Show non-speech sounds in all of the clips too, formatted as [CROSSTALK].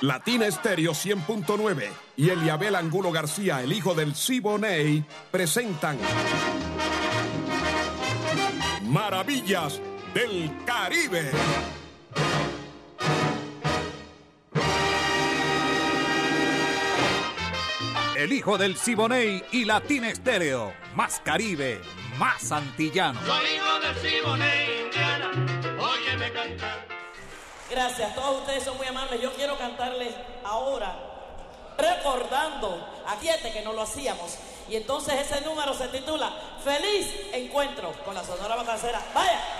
Latina Estéreo 100.9 y Eliabel Angulo García, el hijo del Siboney, presentan Maravillas del Caribe. El hijo del Siboney y Latina Estéreo. Más Caribe, más antillano. Soy hijo del Siboney, Indiana. Gracias, todos ustedes son muy amables. Yo quiero cantarles ahora, recordando a siete que no lo hacíamos. Y entonces ese número se titula Feliz Encuentro con la Sonora Matancera. ¡Vaya!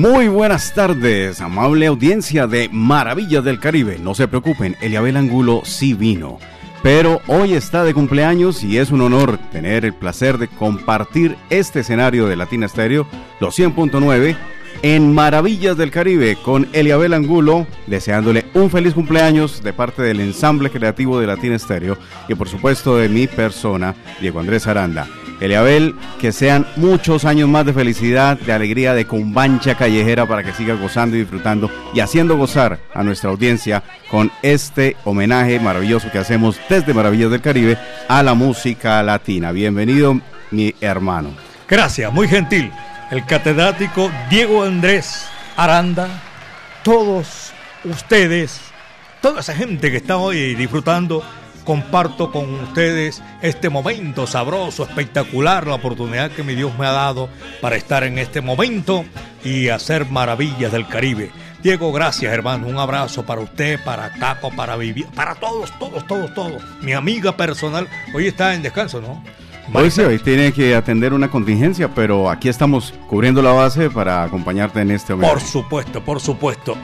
Muy buenas tardes, amable audiencia de Maravillas del Caribe. No se preocupen, Eliabel Angulo sí vino. Pero hoy está de cumpleaños y es un honor tener el placer de compartir este escenario de Latina Stereo, los 100.9, en Maravillas del Caribe con Eliabel Angulo, deseándole un feliz cumpleaños de parte del ensamble creativo de Latina Stereo y por supuesto de mi persona, Diego Andrés Aranda. Eliabel, que sean muchos años más de felicidad, de alegría, de cumbancha callejera para que siga gozando y disfrutando y haciendo gozar a nuestra audiencia con este homenaje maravilloso que hacemos desde Maravillas del Caribe a la música latina. Bienvenido, mi hermano. Gracias, muy gentil. El catedrático Diego Andrés Aranda, todos ustedes, toda esa gente que está hoy disfrutando, comparto con ustedes este momento sabroso, espectacular, la oportunidad que mi Dios me ha dado para estar en este momento y hacer maravillas del Caribe. Diego, gracias hermano, un abrazo para usted, para Caco, para Vivi, para todos, todos, todos, todos. Mi amiga personal, hoy está en descanso, ¿no? Hoy sí, hoy tiene que atender una contingencia, pero aquí estamos cubriendo la base para acompañarte en este homenaje. Por supuesto, por supuesto.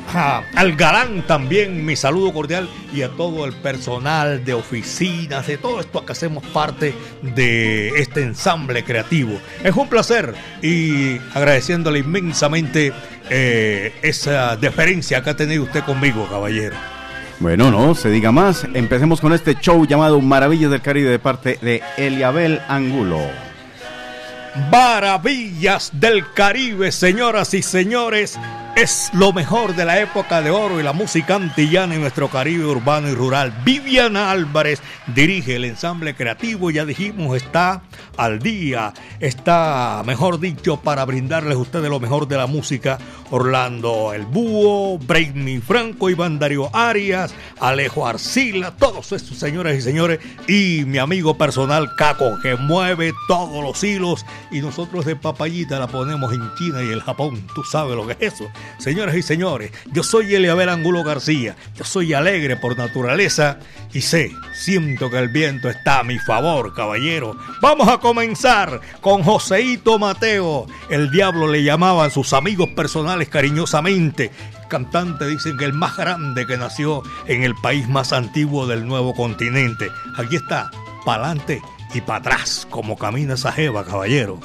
Al galán también mi saludo cordial y a todo el personal de oficinas, de todo esto que hacemos parte de este ensamble creativo. Es un placer y agradeciéndole inmensamente eh, esa deferencia que ha tenido usted conmigo, caballero. Bueno, no se diga más. Empecemos con este show llamado Maravillas del Caribe de parte de Eliabel Angulo. Maravillas del Caribe, señoras y señores. Es lo mejor de la época de oro y la música antillana en nuestro Caribe urbano y rural. Viviana Álvarez dirige el ensamble creativo, ya dijimos, está al día, está, mejor dicho, para brindarles a ustedes lo mejor de la música. Orlando El Búho, Brainy Franco, Iván Darío Arias, Alejo Arcila, todos estos señoras y señores, y mi amigo personal Caco, que mueve todos los hilos, y nosotros de papayita la ponemos en China y el Japón, tú sabes lo que es eso. Señoras y señores, yo soy Eliabel Angulo García, yo soy alegre por naturaleza y sé, siento que el viento está a mi favor, caballero. Vamos a comenzar con Joseito Mateo, el diablo le llamaban sus amigos personales cariñosamente. Cantante dicen que el más grande que nació en el país más antiguo del nuevo continente. Aquí está, pa'lante y para atrás, como camina esa jeva, caballero.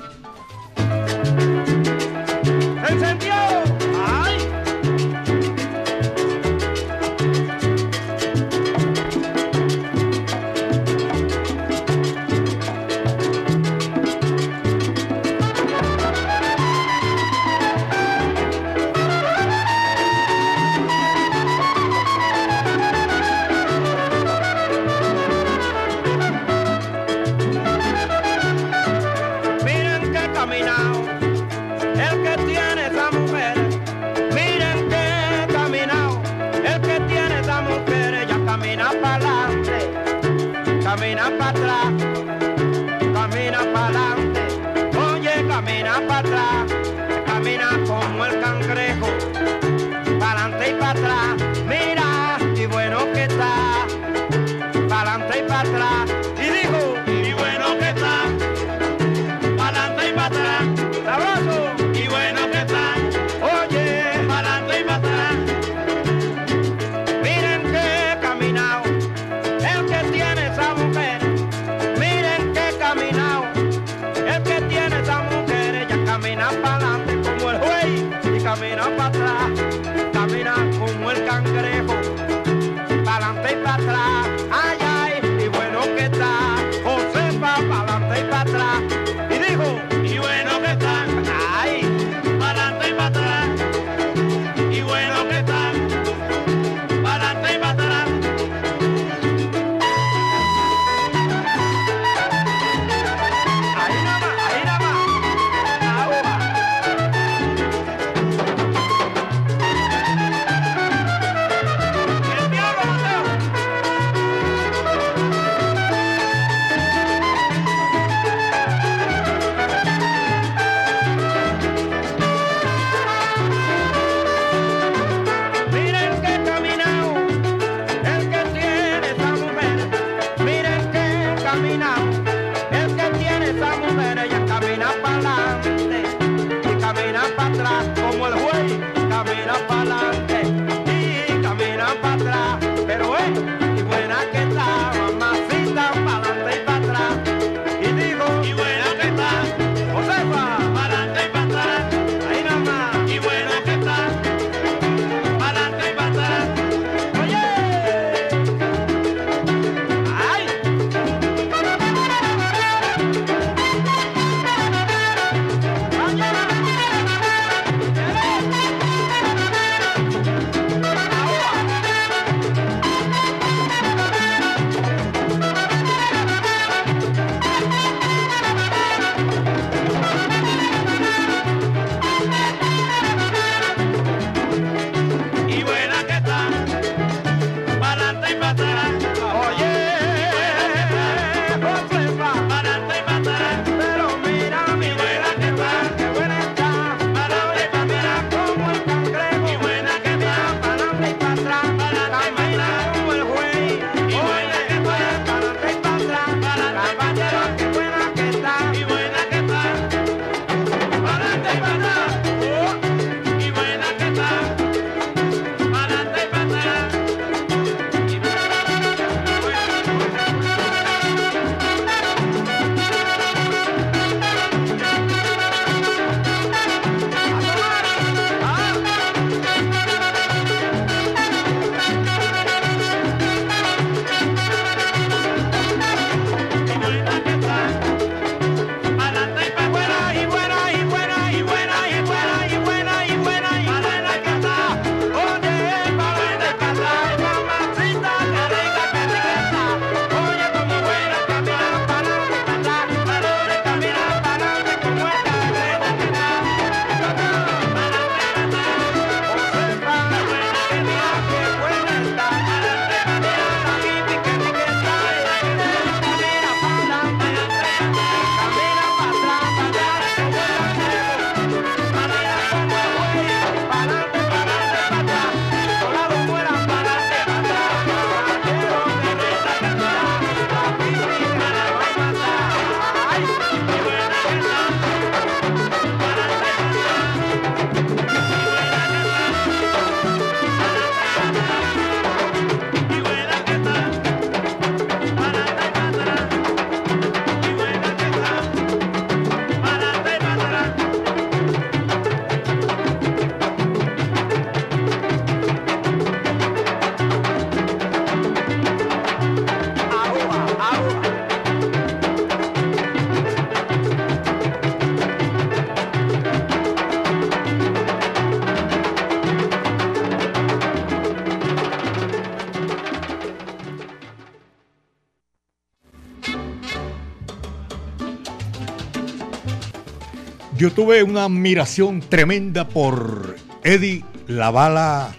Yo tuve una admiración tremenda por Eddie Lavala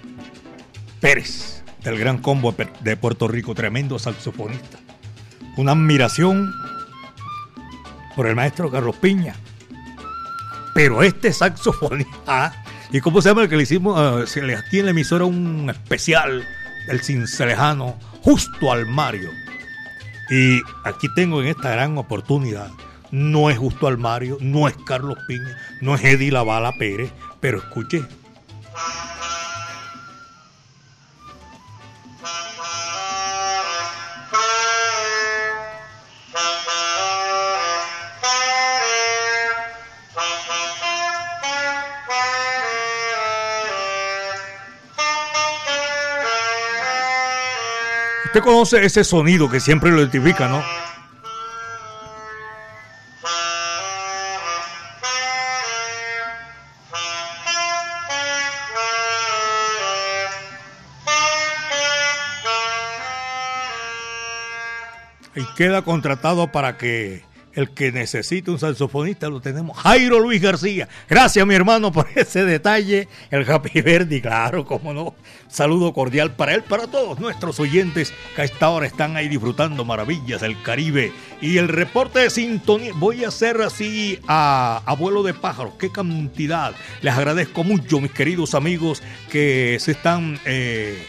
Pérez, del Gran Combo de Puerto Rico, tremendo saxofonista. Una admiración por el maestro Carlos Piña. Pero este saxofonista, ¿y cómo se llama el que le hicimos? Uh, se le aquí en la emisora un especial del Cincelejano, justo al Mario. Y aquí tengo en esta gran oportunidad no es Justo Almario, no es Carlos Piña, no es Eddie Lavala Pérez, pero escuche. Usted conoce ese sonido que siempre lo identifica, ¿no? Queda contratado para que el que necesite un saxofonista lo tenemos. Jairo Luis García. Gracias, mi hermano, por [LAUGHS] ese detalle. El Happy Verdi, claro, como no. Saludo cordial para él, para todos nuestros oyentes que a esta hora están ahí disfrutando maravillas del Caribe. Y el reporte de sintonía, voy a hacer así a abuelo de pájaros. Qué cantidad. Les agradezco mucho, mis queridos amigos, que se están. Eh,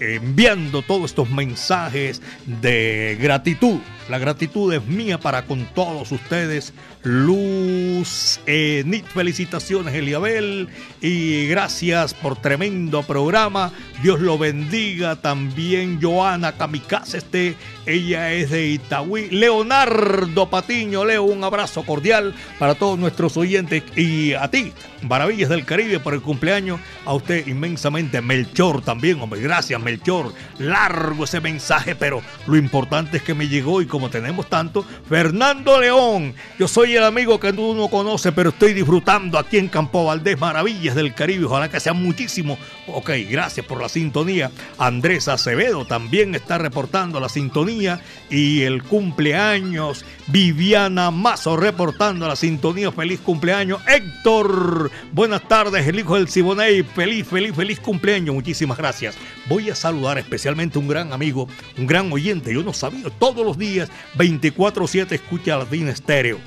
enviando todos estos mensajes de gratitud. La gratitud es mía para con todos ustedes. Luz, Enid, felicitaciones Eliabel y gracias por tremendo programa. Dios lo bendiga. También Joana Kamikaze, este, ella es de Itagüí. Leonardo Patiño, Leo, un abrazo cordial para todos nuestros oyentes y a ti, Maravillas del Caribe, por el cumpleaños. A usted inmensamente, Melchor también, hombre, gracias Melchor. Largo ese mensaje, pero lo importante es que me llegó y como tenemos tanto, Fernando León, yo soy el amigo que tú no conoces, pero estoy disfrutando aquí en Campo Valdés, Maravillas del Caribe, ojalá que sean muchísimos. Ok, gracias por la sintonía. Andrés Acevedo también está reportando la sintonía y el cumpleaños. Viviana Mazo reportando la sintonía. Feliz cumpleaños. Héctor, buenas tardes, el hijo del Siboney. Feliz, feliz, feliz cumpleaños. Muchísimas gracias. Voy a saludar especialmente a un gran amigo, un gran oyente. Yo no sabía, todos los días, 24-7, escucha Latina Estéreo.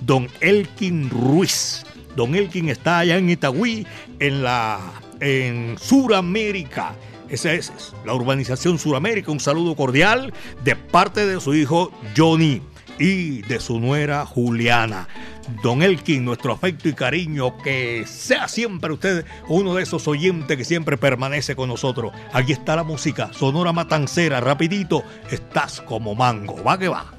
Don Elkin Ruiz. Don Elkin está allá en Itagüí, en la en Suramérica. Esa es la urbanización Suramérica. Un saludo cordial de parte de su hijo Johnny y de su nuera Juliana. Don Elkin, nuestro afecto y cariño, que sea siempre usted uno de esos oyentes que siempre permanece con nosotros. Aquí está la música, Sonora Matancera, rapidito, estás como mango, va que va.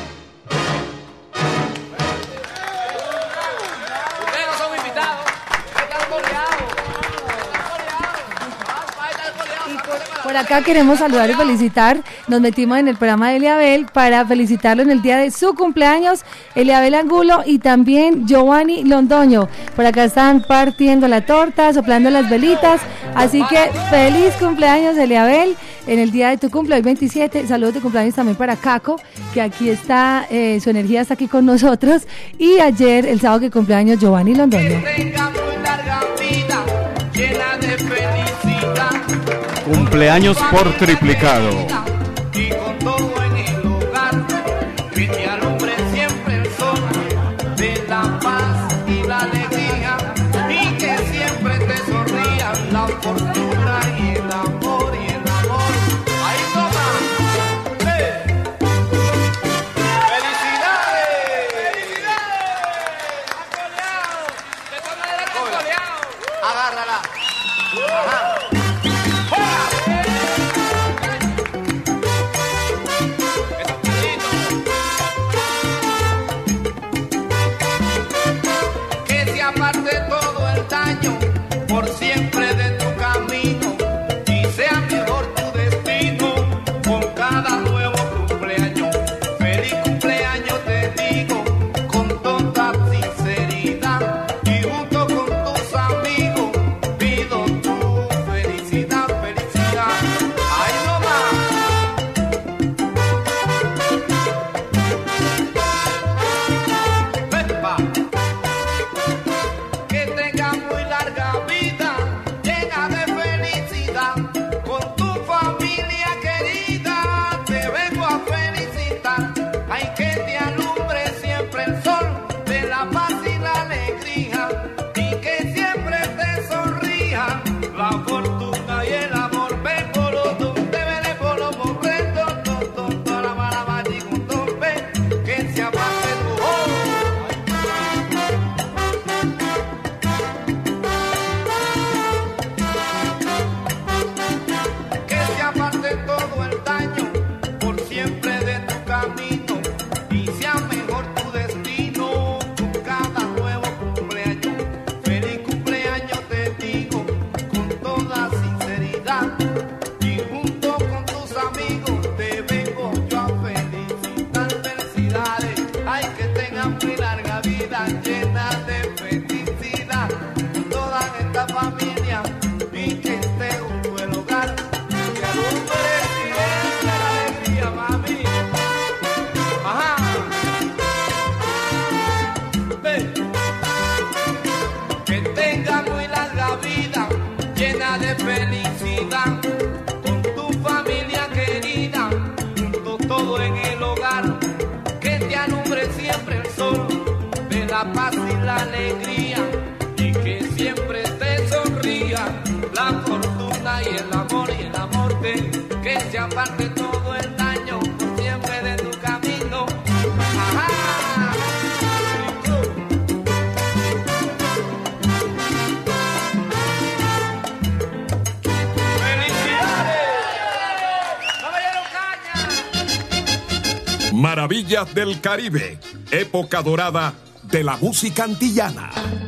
acá queremos saludar y felicitar. Nos metimos en el programa de Eliabel para felicitarlo en el día de su cumpleaños, Eliabel Angulo y también Giovanni Londoño. Por acá están partiendo la torta, soplando las velitas. Así que feliz cumpleaños, Eliabel, en el día de tu cumpleaños 27. Saludos de cumpleaños también para Caco, que aquí está, eh, su energía está aquí con nosotros. Y ayer, el sábado que cumpleaños, Giovanni Londoño. Cumpleaños por triplicado. alegría y que siempre te sonría la fortuna y el amor y el amor de que se aparte todo el daño siempre de tu camino. Ajá. ¡Felicidades! Maravillas del Caribe, época dorada de la música antillana.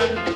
Óyeme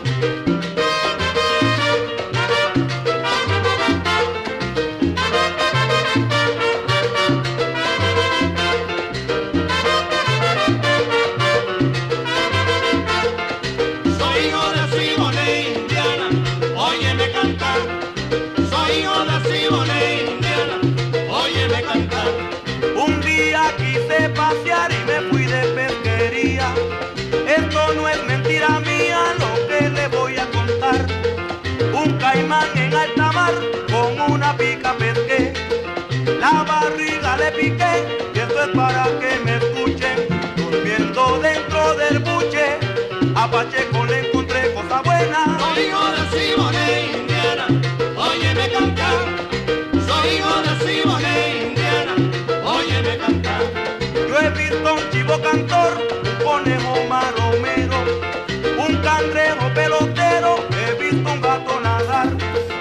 le piqué y esto es para que me escuchen. Durmiendo dentro del buche, a Pacheco le encontré cosa buena. Soy hijo de Simone Indiana, óyeme cantar. Soy hijo de Simone Indiana, óyeme cantar. Yo he visto un chivo cantor,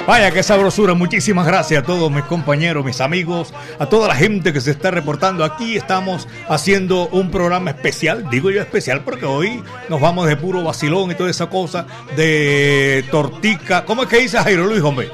Vaya, qué sabrosura. Muchísimas gracias a todos mis compañeros, mis amigos, a toda la gente que se está reportando aquí. Estamos haciendo un programa especial, digo yo especial porque hoy nos vamos de puro vacilón y toda esa cosa de tortica. ¿Cómo es que dice Jairo Luis, hombre?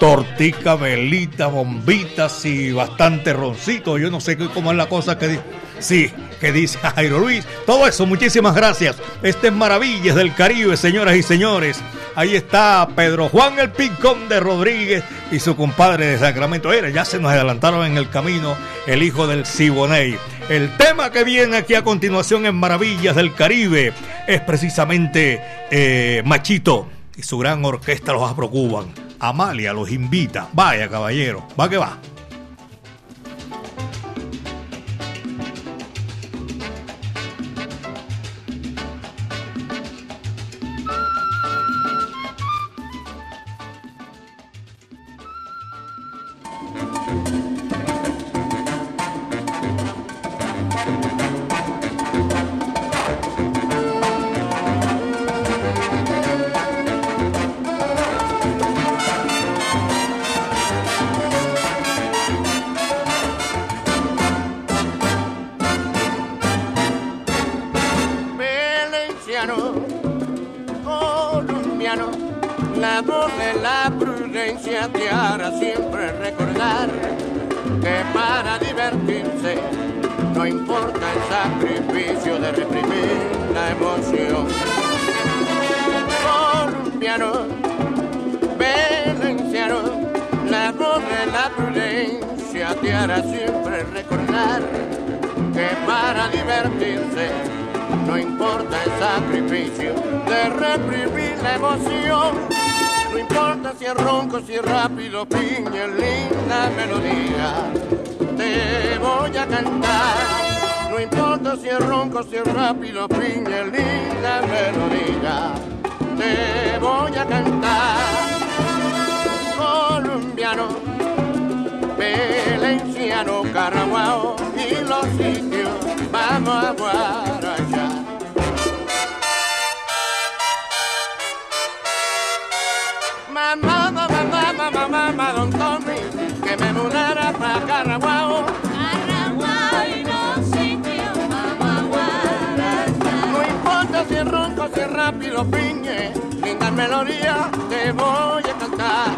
Tortica, velita, bombitas y bastante roncito. Yo no sé cómo es la cosa que dice. Sí, que dice Jairo Luis. Todo eso, muchísimas gracias. Este es Maravillas del Caribe, señoras y señores. Ahí está Pedro Juan el Pincón de Rodríguez y su compadre de Sacramento. Era, ya se nos adelantaron en el camino el hijo del Siboney. El tema que viene aquí a continuación en Maravillas del Caribe es precisamente eh, Machito y su gran orquesta los Afrocuban. Amalia los invita. Vaya, caballero. Va que va. La voz de la prudencia te hará siempre recordar que para divertirse no importa el sacrificio de reprimir la emoción. Colombiano, valenciano, la voz de la prudencia te hará siempre recordar que para divertirse no importa el sacrificio de reprimir la emoción. No importa si es ronco, si es rápido, piña, linda melodía. Te voy a cantar. No importa si es ronco, si es rápido, piña, linda melodía. Te voy a cantar. Colombiano, valenciano, caraguao y los sitios vamos a guarachar. Si es rápido, piñe, linda melodía, te voy a cantar.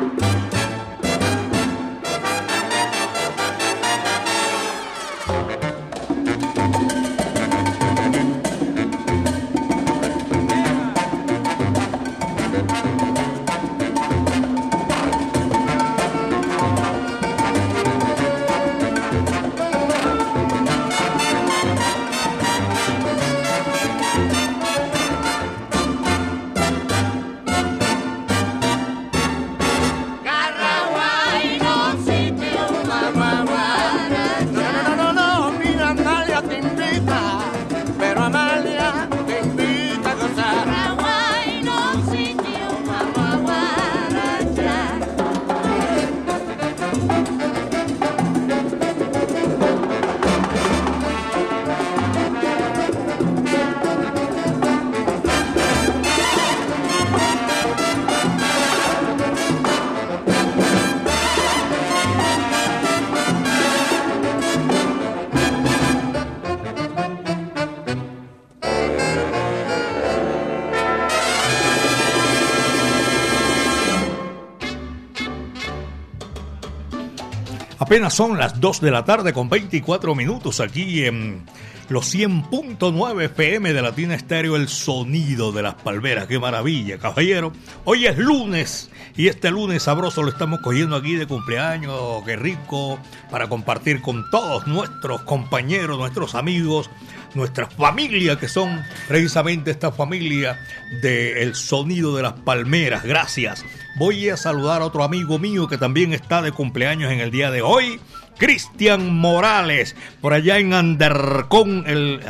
Apenas son las 2 de la tarde con 24 minutos aquí en los 100.9 FM de Latina Estéreo, el sonido de las palmeras. ¡Qué maravilla, caballero! Hoy es lunes y este lunes sabroso lo estamos cogiendo aquí de cumpleaños. ¡Qué rico! Para compartir con todos nuestros compañeros, nuestros amigos, nuestra familia, que son precisamente esta familia del sonido de las palmeras. Gracias. Voy a saludar a otro amigo mío que también está de cumpleaños en el día de hoy. Cristian Morales, por allá en Andercon, el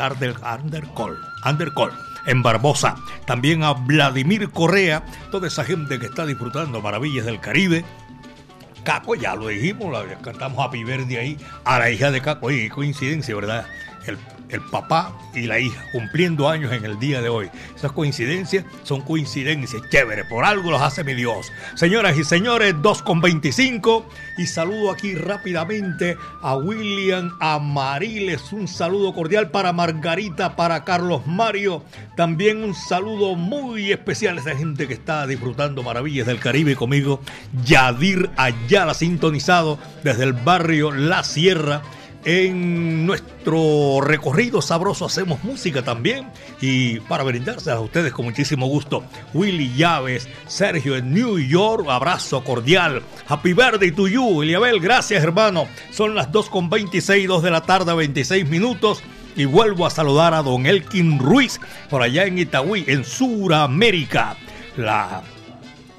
en Barbosa. También a Vladimir Correa, toda esa gente que está disfrutando maravillas del Caribe. Caco, ya lo dijimos, cantamos Happy Verde ahí, a la hija de Caco, y coincidencia, ¿verdad? El papá y la hija cumpliendo años en el día de hoy. Esas coincidencias son coincidencias chévere, por algo los hace mi Dios. Señoras y señores, 2 con 25 y saludo aquí rápidamente a William Amariles, un saludo cordial para Margarita, para Carlos Mario, también un saludo muy especial a esa gente que está disfrutando maravillas del Caribe conmigo, Yadir Ayala sintonizado desde el barrio La Sierra en nuestro recorrido sabroso hacemos música también y para brindarse a ustedes con muchísimo gusto, Willy Llaves, Sergio en New York, abrazo cordial, Happy Birthday to you, Eliabel, gracias hermano, son las 2 con 26, 2 de la tarde, 26 minutos. Y vuelvo a saludar a don Elkin Ruiz por allá en Itagüí, en Suramérica. La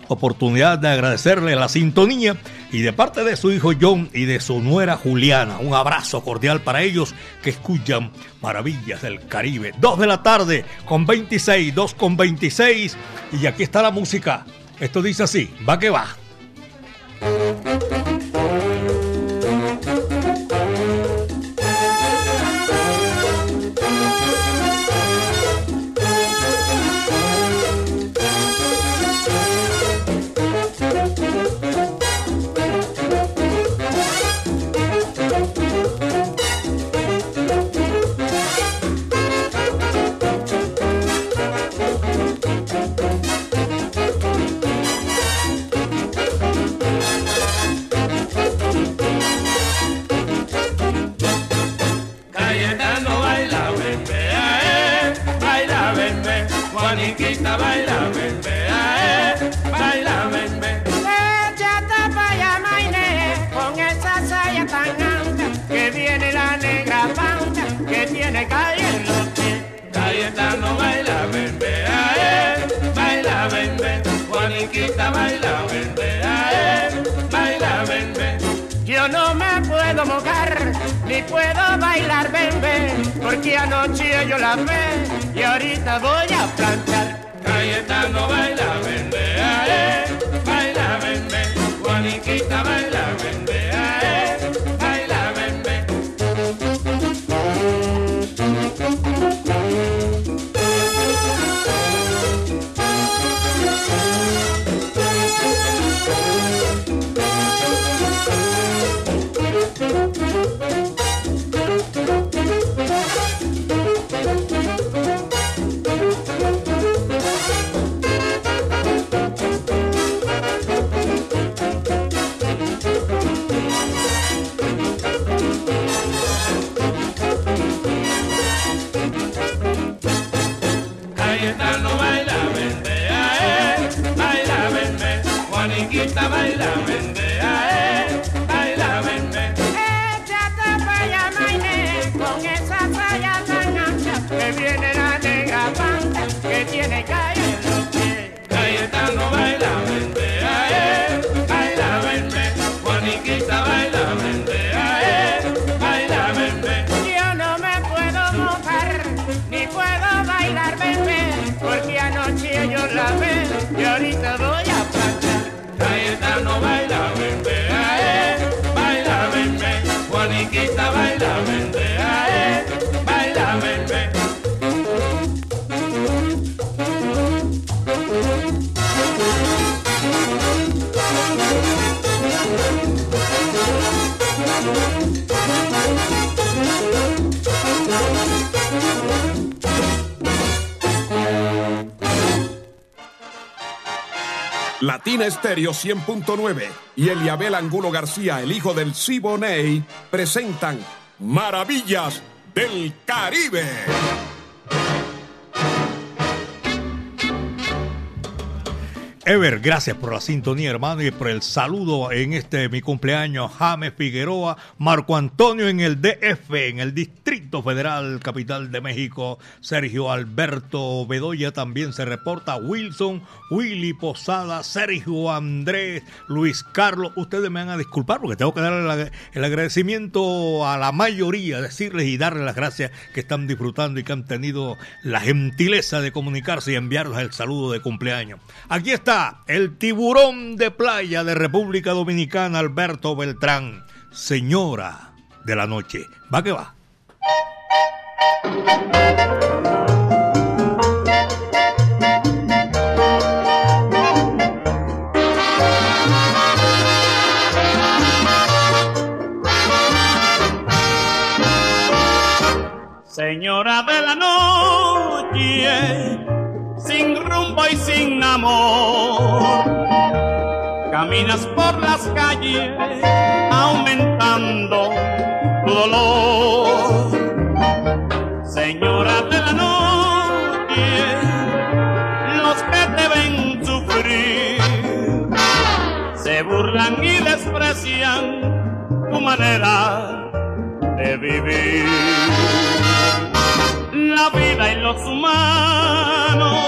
oportunidad de agradecerle la sintonía y de parte de su hijo John y de su nuera Juliana, un abrazo cordial para ellos que escuchan Maravillas del Caribe. Dos de la tarde con 26, 2 con 26 y aquí está la música. Esto dice así, va que va. Puedo bailar, ven, ven, porque anoche yo la ve y ahorita voy a planchar. Cayetano baila, ven, eh, baila, ven, ven, Juaniquita baila, Estéreo 100.9 y Eliabel Angulo García, el hijo del Siboney, presentan Maravillas del Caribe. Ever, gracias por la sintonía, hermano, y por el saludo en este mi cumpleaños. James Figueroa, Marco Antonio en el DF, en el Distrito Federal, capital de México. Sergio Alberto Bedoya también se reporta. Wilson, Willy Posada, Sergio Andrés, Luis Carlos. Ustedes me van a disculpar porque tengo que darle el agradecimiento a la mayoría, decirles y darles las gracias que están disfrutando y que han tenido la gentileza de comunicarse y enviarles el saludo de cumpleaños. Aquí está el tiburón de playa de República Dominicana, Alberto Beltrán, señora de la noche. Va que va. Señora de la noche sin rumbo y sin amor. Caminas por las calles aumentando tu dolor. Señora de la noche, los que te ven sufrir se burlan y desprecian tu manera de vivir. La vida y los humanos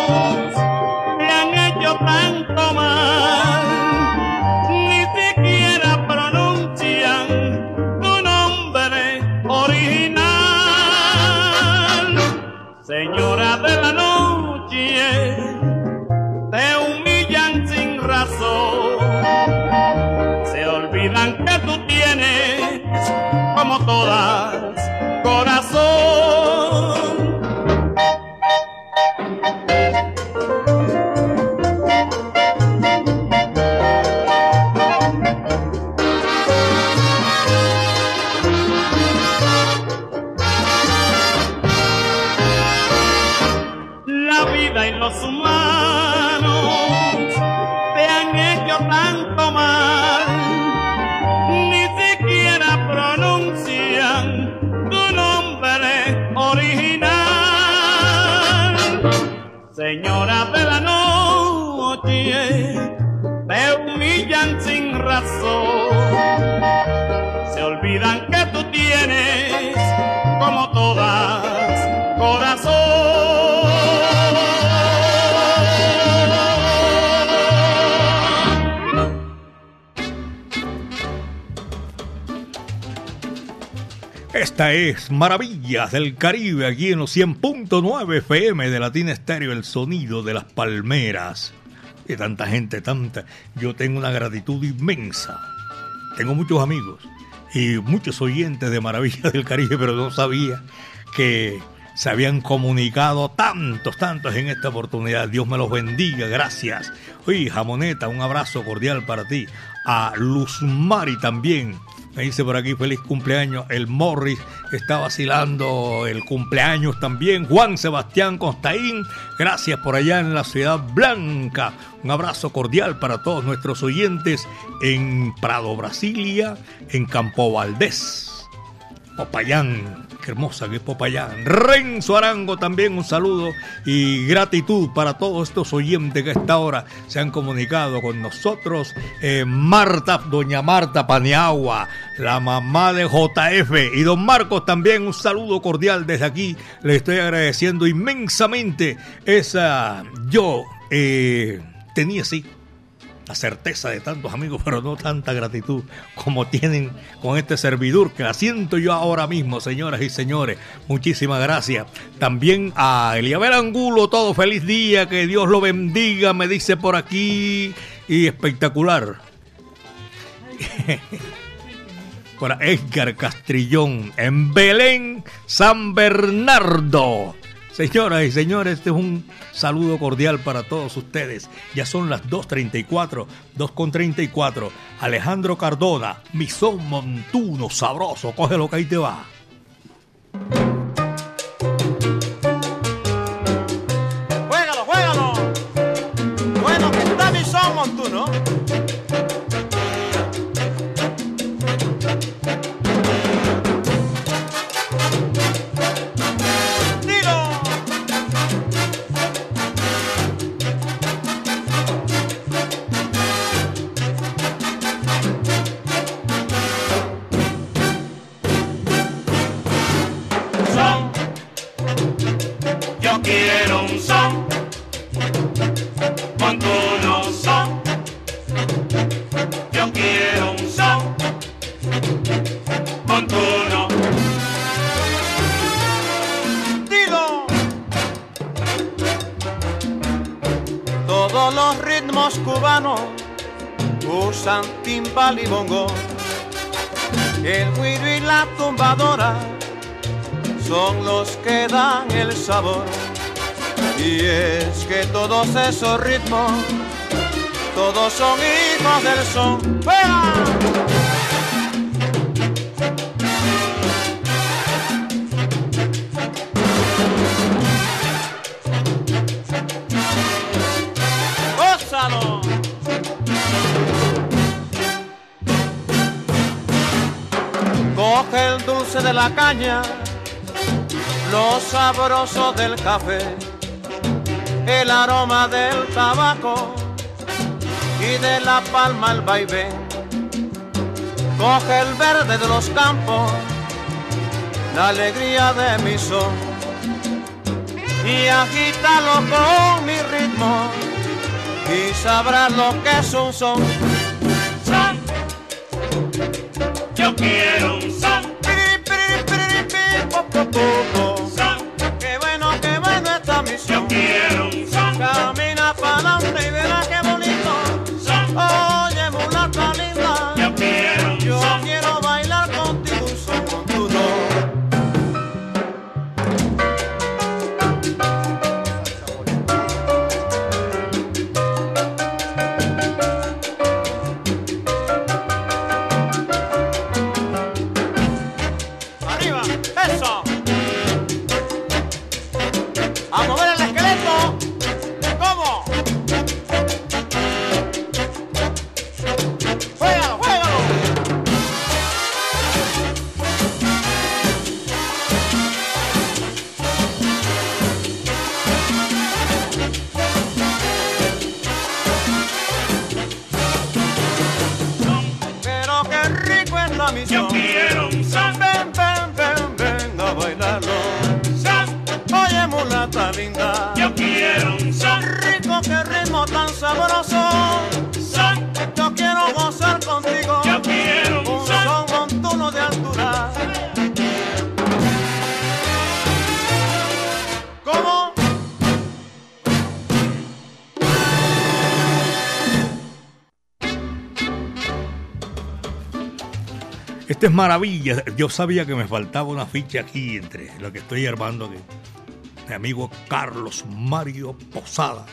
Señora de la noche, te humillan sin razón, se olvidan que tú tienes Esta es Maravillas del Caribe, aquí en los 100.9 FM de Latina Estéreo, el sonido de las palmeras. Y tanta gente, tanta. Yo tengo una gratitud inmensa. Tengo muchos amigos y muchos oyentes de Maravillas del Caribe, pero no sabía que se habían comunicado tantos, tantos en esta oportunidad. Dios me los bendiga, gracias. Oye, Jamoneta, un abrazo cordial para ti. A Luz Mari también. Me dice por aquí feliz cumpleaños. El Morris está vacilando el cumpleaños también. Juan Sebastián Constaín, gracias por allá en la Ciudad Blanca. Un abrazo cordial para todos nuestros oyentes en Prado, Brasilia, en Campo Valdés. Popayán, qué hermosa es Popayán. Renzo Arango también un saludo y gratitud para todos estos oyentes que a esta hora se han comunicado con nosotros. Eh, Marta, doña Marta Paniagua, la mamá de JF y don Marcos también un saludo cordial desde aquí. Le estoy agradeciendo inmensamente esa yo eh, tenía sí la certeza de tantos amigos, pero no tanta gratitud como tienen con este servidor que la siento yo ahora mismo, señoras y señores. Muchísimas gracias. También a Eliabel Angulo, todo feliz día, que Dios lo bendiga, me dice por aquí. Y espectacular. [LAUGHS] Para Edgar Castrillón, en Belén, San Bernardo. Señoras y señores, este es un saludo cordial para todos ustedes. Ya son las 2.34, 2.34. Alejandro Cardona, Misón Montuno, sabroso, cógelo que ahí te va. Y es que todos esos ritmos, todos son hijos del son. ¡Gózalo! Coge el dulce de la caña, lo sabroso del café, el aroma del tabaco y de la palma el vaivén. Coge el verde de los campos, la alegría de mi son y agítalo con mi ritmo y sabrás lo que es un son. Son. Yo quiero un maravilla. Yo sabía que me faltaba una ficha aquí entre lo que estoy armando aquí. Mi amigo Carlos Mario Posada.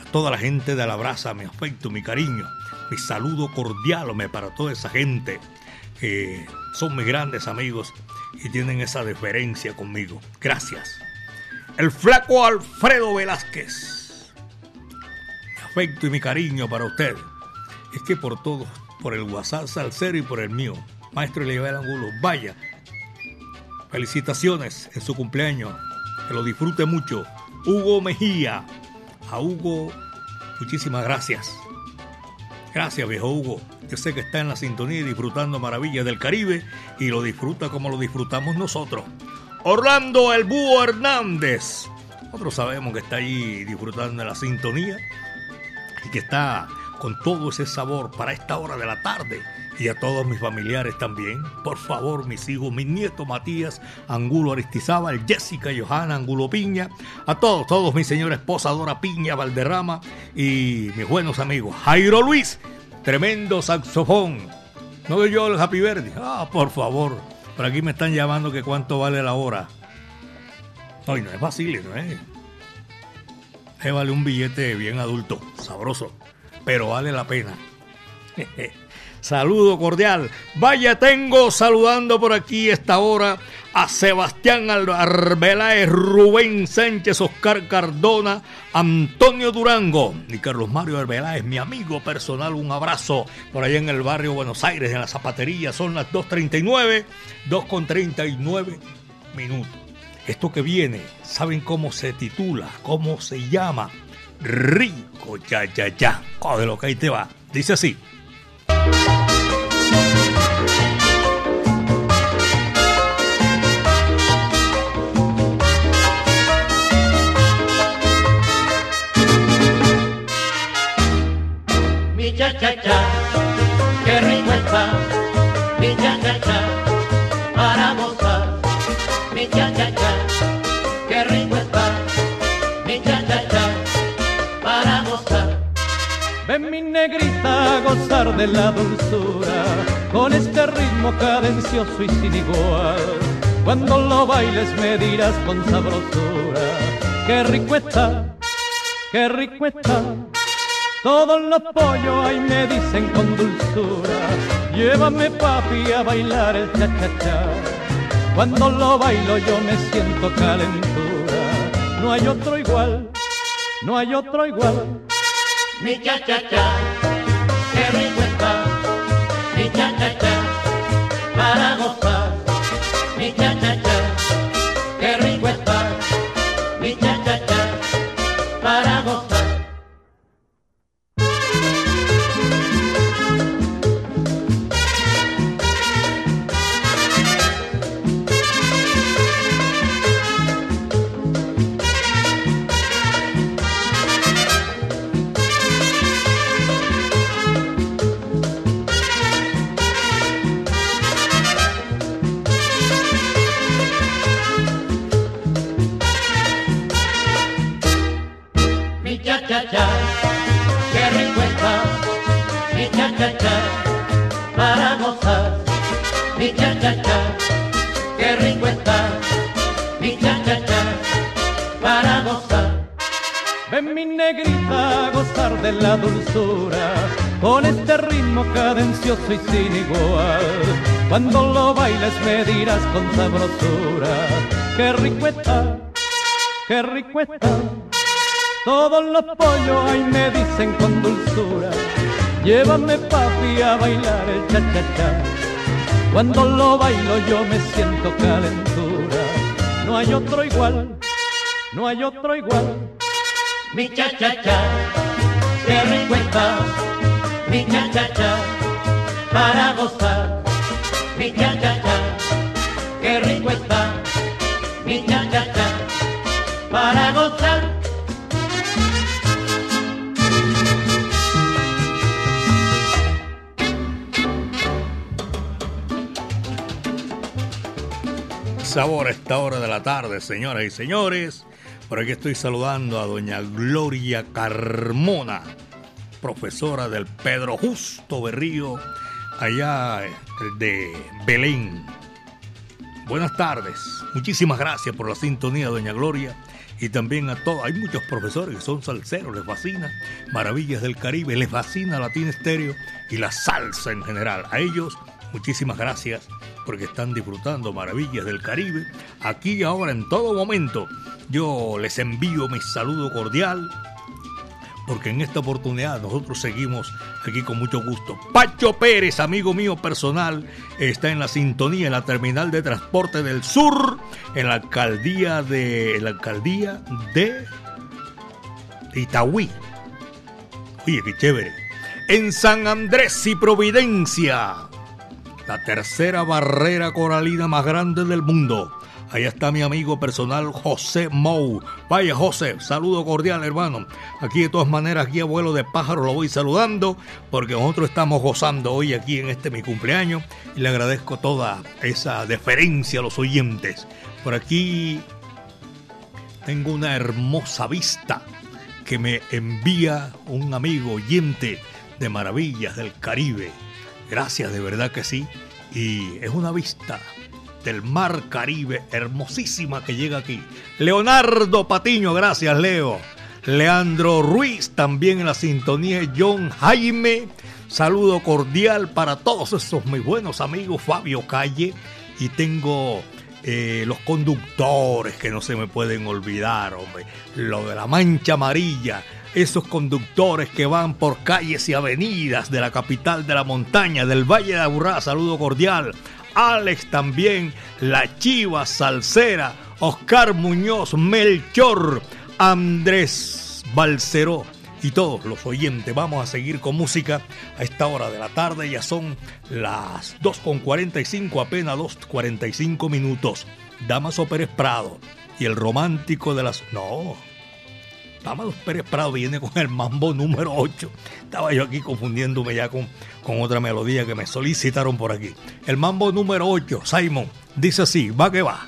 A toda la gente de la brasa, mi afecto, mi cariño, mi saludo cordial para toda esa gente que son mis grandes amigos y tienen esa deferencia conmigo. Gracias. El flaco Alfredo Velázquez. Mi afecto y mi cariño para usted. Es que por todos, por el WhatsApp Salcero y por el mío, Maestro Eliabel Angulo, vaya. Felicitaciones en su cumpleaños. Que lo disfrute mucho. Hugo Mejía. A Hugo, muchísimas gracias. Gracias, viejo Hugo. Yo sé que está en la sintonía y disfrutando maravillas del Caribe y lo disfruta como lo disfrutamos nosotros. Orlando El Búho Hernández. Nosotros sabemos que está ahí disfrutando de la sintonía y que está con todo ese sabor para esta hora de la tarde. Y a todos mis familiares también. Por favor, mis hijos, mi nieto Matías Angulo Aristizábal, Jessica Johanna Angulo Piña, a todos, todos mi señora esposa Dora Piña Valderrama y mis buenos amigos. Jairo Luis, tremendo saxofón. No doy yo el Happy Verde. Ah, por favor. Por aquí me están llamando que cuánto vale la hora. No, y no es fácil, ¿no es? Eh, vale un billete bien adulto, sabroso, pero vale la pena. [LAUGHS] Saludo cordial. Vaya, tengo saludando por aquí esta hora a Sebastián Arbeláez, Rubén Sánchez, Oscar Cardona, Antonio Durango y Carlos Mario Arbeláez, mi amigo personal. Un abrazo por allá en el barrio Buenos Aires, en la zapatería. Son las 2.39, 2.39 minutos. Esto que viene, ¿saben cómo se titula? ¿Cómo se llama? Rico, ya, ya, ya. Joder, lo que ahí te va. Dice así. Gozar de la dulzura con este ritmo cadencioso y sin igual. Cuando lo bailes me dirás con sabrosura, qué rico está, qué rico está. Todos los pollos ahí me dicen con dulzura, llévame papi a bailar el cha-cha-cha. Cuando lo bailo yo me siento calentura, no hay otro igual, no hay otro igual. Mi cha-cha-cha, mi cha-cha-cha, para gozar, mi cha-cha-cha, qué cha-cha-cha, para gozar. Mi cha-cha-cha, qué rico está, mi cha-cha-cha, para gozar. Ven mi negrita a gozar de la dulzura con este ritmo cadencioso y sin igual. Cuando lo bailes me dirás con sabrosura, qué rico está, qué rico está. Todos los pollos ahí me dicen con dulzura, llévame papi a bailar el cha-cha-cha. Cuando lo bailo yo me siento calentura, no hay otro igual, no hay otro igual. Mi cha-cha-cha, qué rico está, mi cha-cha-cha, para gozar. Mi cha-cha-cha, qué rico está, mi cha-cha-cha, Sabor a esta hora de la tarde, señoras y señores. Por aquí estoy saludando a doña Gloria Carmona, profesora del Pedro Justo Berrío, allá de Belén. Buenas tardes, muchísimas gracias por la sintonía, doña Gloria. Y también a todos, hay muchos profesores que son salseros, les fascina Maravillas del Caribe, les fascina Latín Estéreo y la salsa en general. A ellos, muchísimas gracias porque están disfrutando Maravillas del Caribe. Aquí y ahora, en todo momento, yo les envío mi saludo cordial porque en esta oportunidad nosotros seguimos aquí con mucho gusto. Pacho Pérez, amigo mío personal, está en la sintonía en la terminal de transporte del sur, en la alcaldía de en la alcaldía de Itaúí. Oye, qué chévere. En San Andrés y Providencia, la tercera barrera coralina más grande del mundo. Ahí está mi amigo personal José Mou. Vaya José, saludo cordial hermano. Aquí de todas maneras, aquí abuelo de pájaro lo voy saludando porque nosotros estamos gozando hoy aquí en este mi cumpleaños y le agradezco toda esa deferencia a los oyentes. Por aquí tengo una hermosa vista que me envía un amigo oyente de Maravillas del Caribe. Gracias, de verdad que sí. Y es una vista del mar Caribe hermosísima que llega aquí. Leonardo Patiño, gracias Leo. Leandro Ruiz también en la sintonía. John Jaime, saludo cordial para todos esos mis buenos amigos. Fabio Calle y tengo eh, los conductores que no se me pueden olvidar, hombre. Lo de la mancha amarilla. Esos conductores que van por calles y avenidas de la capital de la montaña, del Valle de Aburrá, saludo cordial. Alex también, La Chiva Salsera, Oscar Muñoz, Melchor, Andrés Balceró y todos los oyentes. Vamos a seguir con música a esta hora de la tarde. Ya son las 2.45, apenas 2.45 minutos. Damaso Pérez Prado y el romántico de las... No, Damaso Pérez Prado viene con el mambo número 8. Estaba yo aquí confundiéndome ya con, con otra melodía que me solicitaron por aquí. El mambo número 8, Simon, dice así, va que va.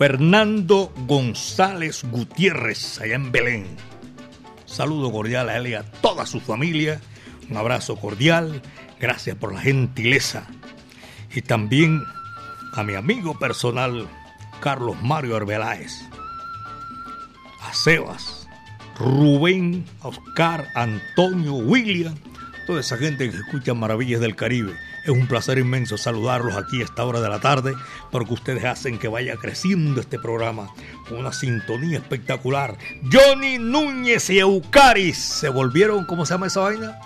Fernando González Gutiérrez, allá en Belén. Saludo cordial a él y a toda su familia. Un abrazo cordial. Gracias por la gentileza. Y también a mi amigo personal, Carlos Mario Arbeláez. A Sebas, Rubén, Oscar, Antonio, William, toda esa gente que escucha Maravillas del Caribe. Es un placer inmenso saludarlos aquí a esta hora de la tarde porque ustedes hacen que vaya creciendo este programa con una sintonía espectacular. Johnny Núñez y Eucaris se volvieron, ¿cómo se llama esa vaina?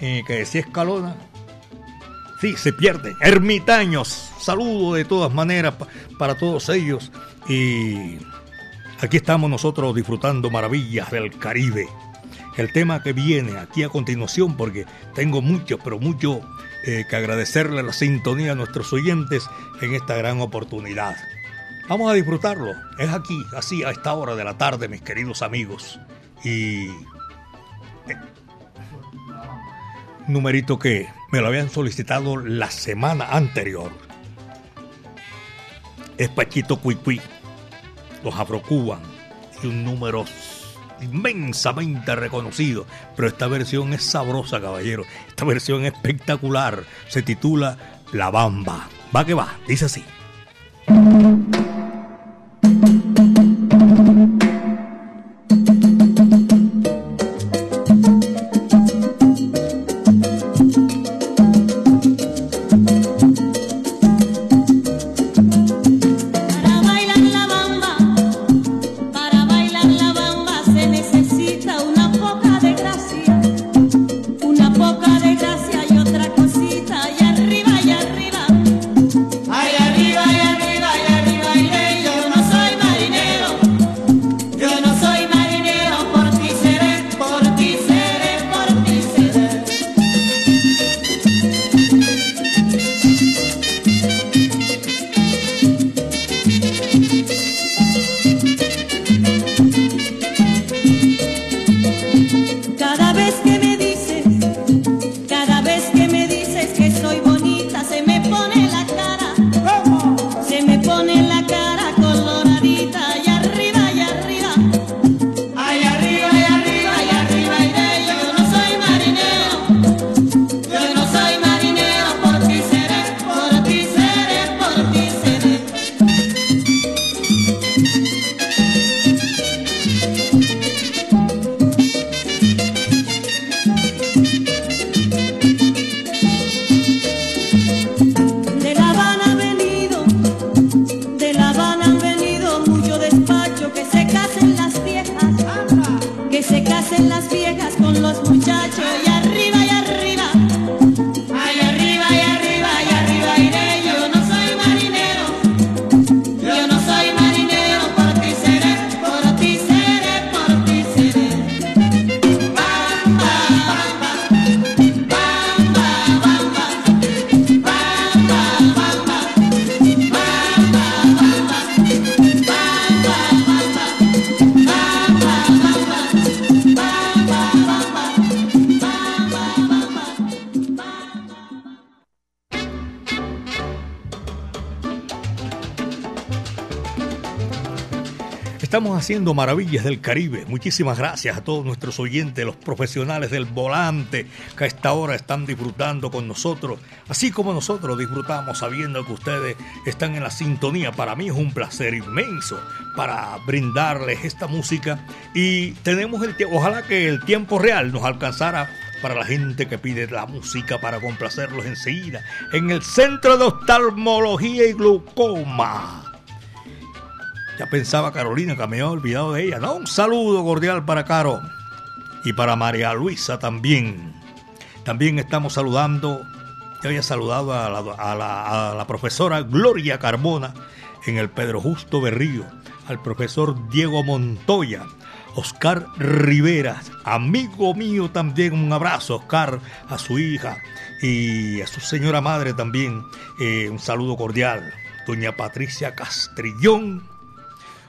Eh, que decía Escalona. Sí, se pierden. Ermitaños. Saludo de todas maneras para todos ellos. Y aquí estamos nosotros disfrutando maravillas del Caribe. El tema que viene aquí a continuación, porque tengo mucho, pero mucho eh, que agradecerle la sintonía a nuestros oyentes en esta gran oportunidad. Vamos a disfrutarlo. Es aquí, así, a esta hora de la tarde, mis queridos amigos. Y... eh, numerito que me lo habían solicitado la semana anterior. Es Pachito Cuicui, los Afrocuban y un número inmensamente reconocido. Pero esta versión es sabrosa, caballero. Esta versión es espectacular. Se titula La Bamba. Va que va, dice así. Haciendo maravillas del Caribe. Muchísimas gracias a todos nuestros oyentes, los profesionales del volante que a esta hora están disfrutando con nosotros, así como nosotros disfrutamos sabiendo que ustedes están en la sintonía. Para mí es un placer inmenso para brindarles esta música y tenemos el ojalá que el tiempo real nos alcanzara para la gente que pide la música para complacerlos enseguida en el Centro de Oftalmología y Glaucoma. Ya pensaba Carolina que me había olvidado de ella. No, un saludo cordial para Caro y para María Luisa también. También estamos saludando, ya había saludado a la, profesora Gloria Carmona en el Pedro Justo Berrío, al profesor Diego Montoya, Oscar Rivera, amigo mío también, un abrazo, Oscar, a su hija y a su señora madre también, eh, un saludo cordial. Doña Patricia Castrillón,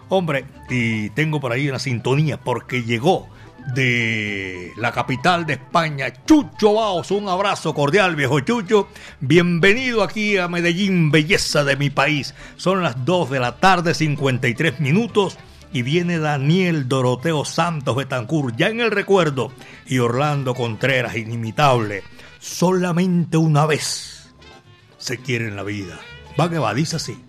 Hombre, y tengo por ahí una sintonía porque llegó de la capital de España, Chucho Baos. Un abrazo cordial, viejo Chucho. Bienvenido aquí a Medellín, belleza de mi país. Son las 2 de la tarde, 53 minutos. Y viene Daniel Doroteo Santos Betancur, ya en el recuerdo. Y Orlando Contreras, inimitable. Solamente una vez se quiere en la vida. Va que va, dice así.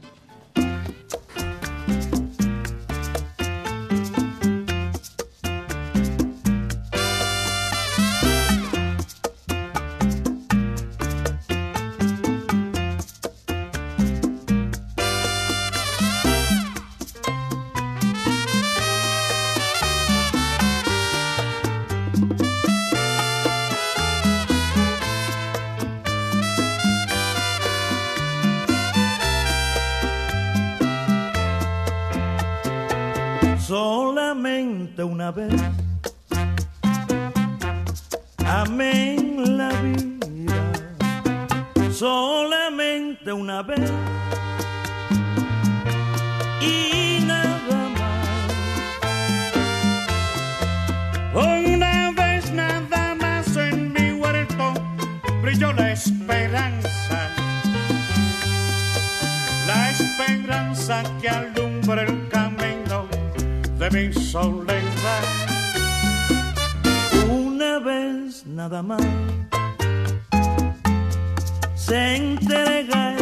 De mi soledad. Una vez nada más se entrega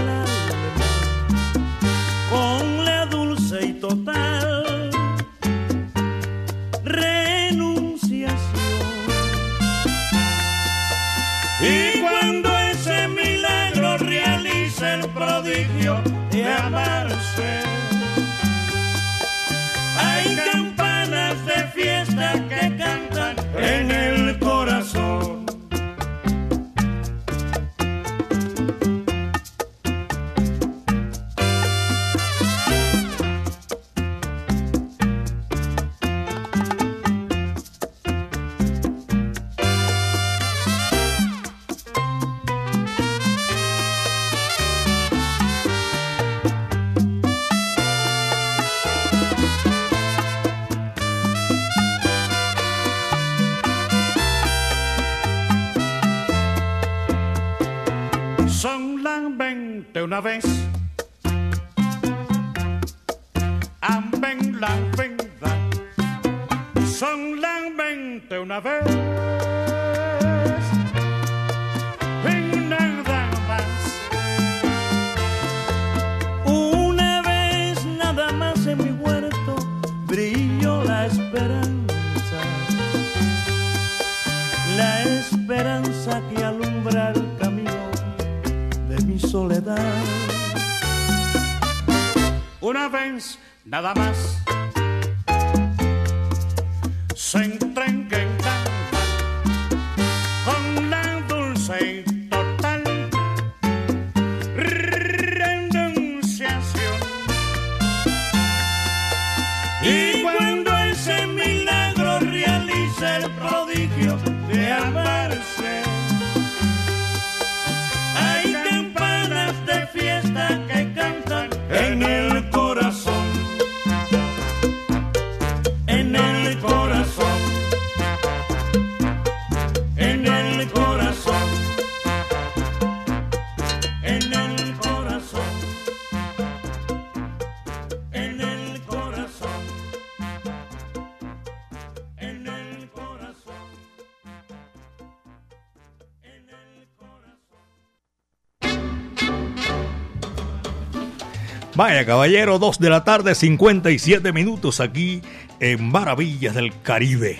Vaya, caballero, 2 de la tarde, 57 minutos aquí en Maravillas del Caribe.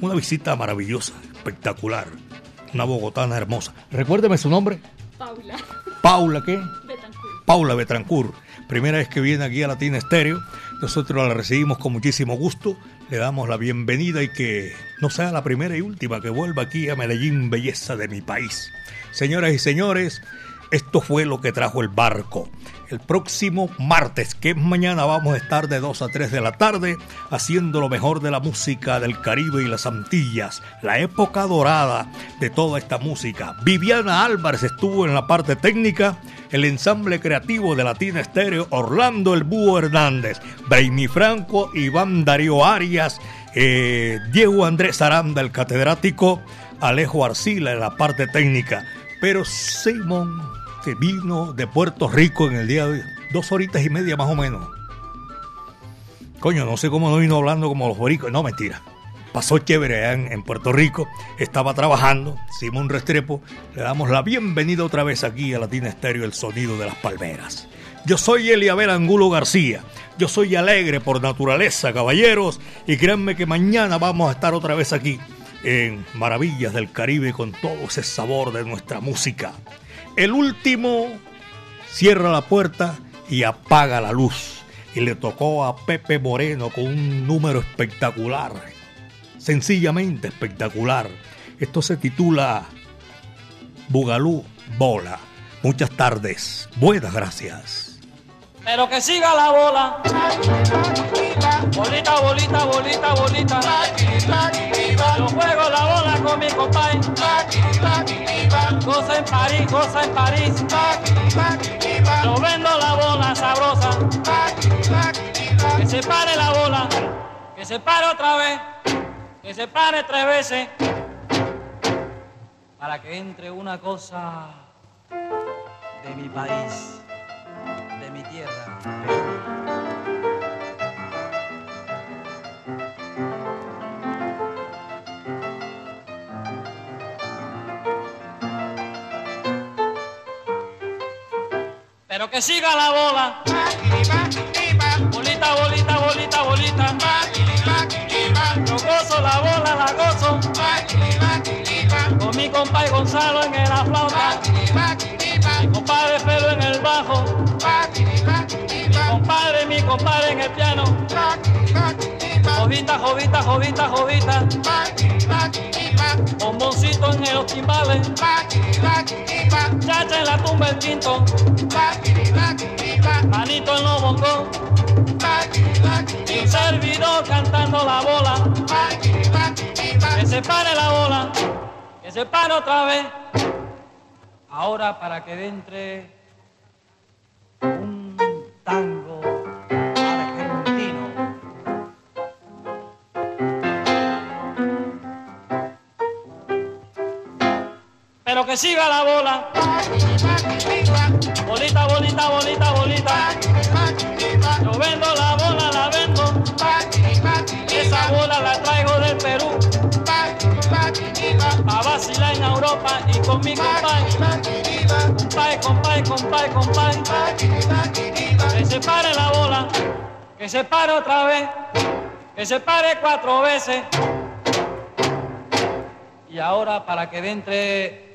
Una visita maravillosa, espectacular. Una bogotana hermosa. Recuérdeme su nombre. Paula. Paula, ¿qué? Betancourt. Paula Betancourt. Primera vez que viene aquí a Latina Estéreo. Nosotros la recibimos con muchísimo gusto. Le damos la bienvenida y que no sea la primera y última que vuelva aquí a Medellín, belleza de mi país. Señoras y señores, esto fue lo que trajo el barco. El próximo martes, que es mañana, vamos a estar de 2 a 3 de la tarde haciendo lo mejor de la música del Caribe y las Antillas, la época dorada de toda esta música. Viviana Álvarez estuvo en la parte técnica, el ensamble creativo de Latina Estéreo, Orlando El Búho Hernández, Brainy Franco, Iván Darío Arias eh, Diego Andrés Aranda, el catedrático, Alejo Arcila en la parte técnica. Pero Simón, que vino de Puerto Rico en el día de hoy, dos horitas y media más o menos. Coño, no sé cómo no vino hablando como los boricos. No, mentira. Pasó chévere en, en Puerto Rico, estaba trabajando, Simón Restrepo, le damos la bienvenida otra vez aquí a Latina Estéreo, el sonido de las palmeras. Yo soy Eliabel Angulo García, yo soy alegre por naturaleza, caballeros, y créanme que mañana vamos a estar otra vez aquí en Maravillas del Caribe con todo ese sabor de nuestra música. El último cierra la puerta y apaga la luz. Y le tocó a Pepe Moreno con un número espectacular, sencillamente espectacular. Esto se titula Bugalú Bola. Muchas tardes, buenas gracias. Pero que siga la bola. Bolita, bolita, bolita, bolita. Yo juego la bola con mi compadre. Cosa en París, cosa en París. Yo vendo la bola sabrosa. Que se pare la bola. Que se pare otra vez. Que se pare tres veces. Para que entre una cosa de mi país, Pero que siga la bola. Bolita, bolita, bolita, bolita. Yo gozo la bola, la gozo. Con mi compadre Gonzalo en el flauta. Mi compadre Felo en el bajo. Compadre, en el piano. Jovita, jovita, jovita, jovita. Bomboncito en los timbales. Chacha en la tumba el quinto. Manito en los bongos. Y servidor cantando la bola. Que se pare la bola. Que se pare otra vez. Ahora para que entre un tango que siga la bola. Bolita, bolita, bolita, bolita. Yo vendo la bola, la vendo. Esa bola la traigo del Perú. A vacilar en Europa y con mi compadre. Que se pare la bola. Que se pare otra vez. Que se pare cuatro veces. Y ahora para que entre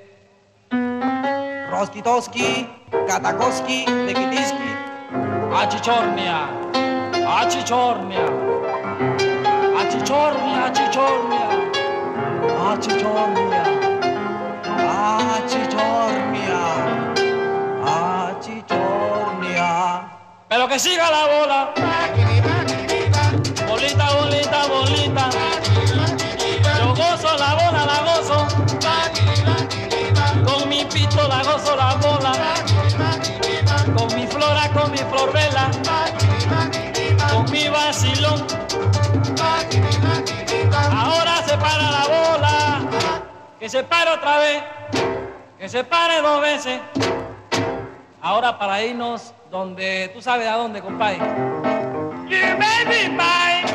Roski Toski, Katakoski, Lekitiski. A Cicciornia, a Cicciornia, a Cicciornia, a Cicciornia, a Cicciornia, a Cicciornia, a Cicciornia. Pero que siga la bola. La bola. Con mi flora, con mi florela. Con mi vacilón. Ahora se para la bola. Que se pare otra vez. Que se pare dos veces. Ahora para irnos donde, tú sabes a dónde, compadre. Baby, bye.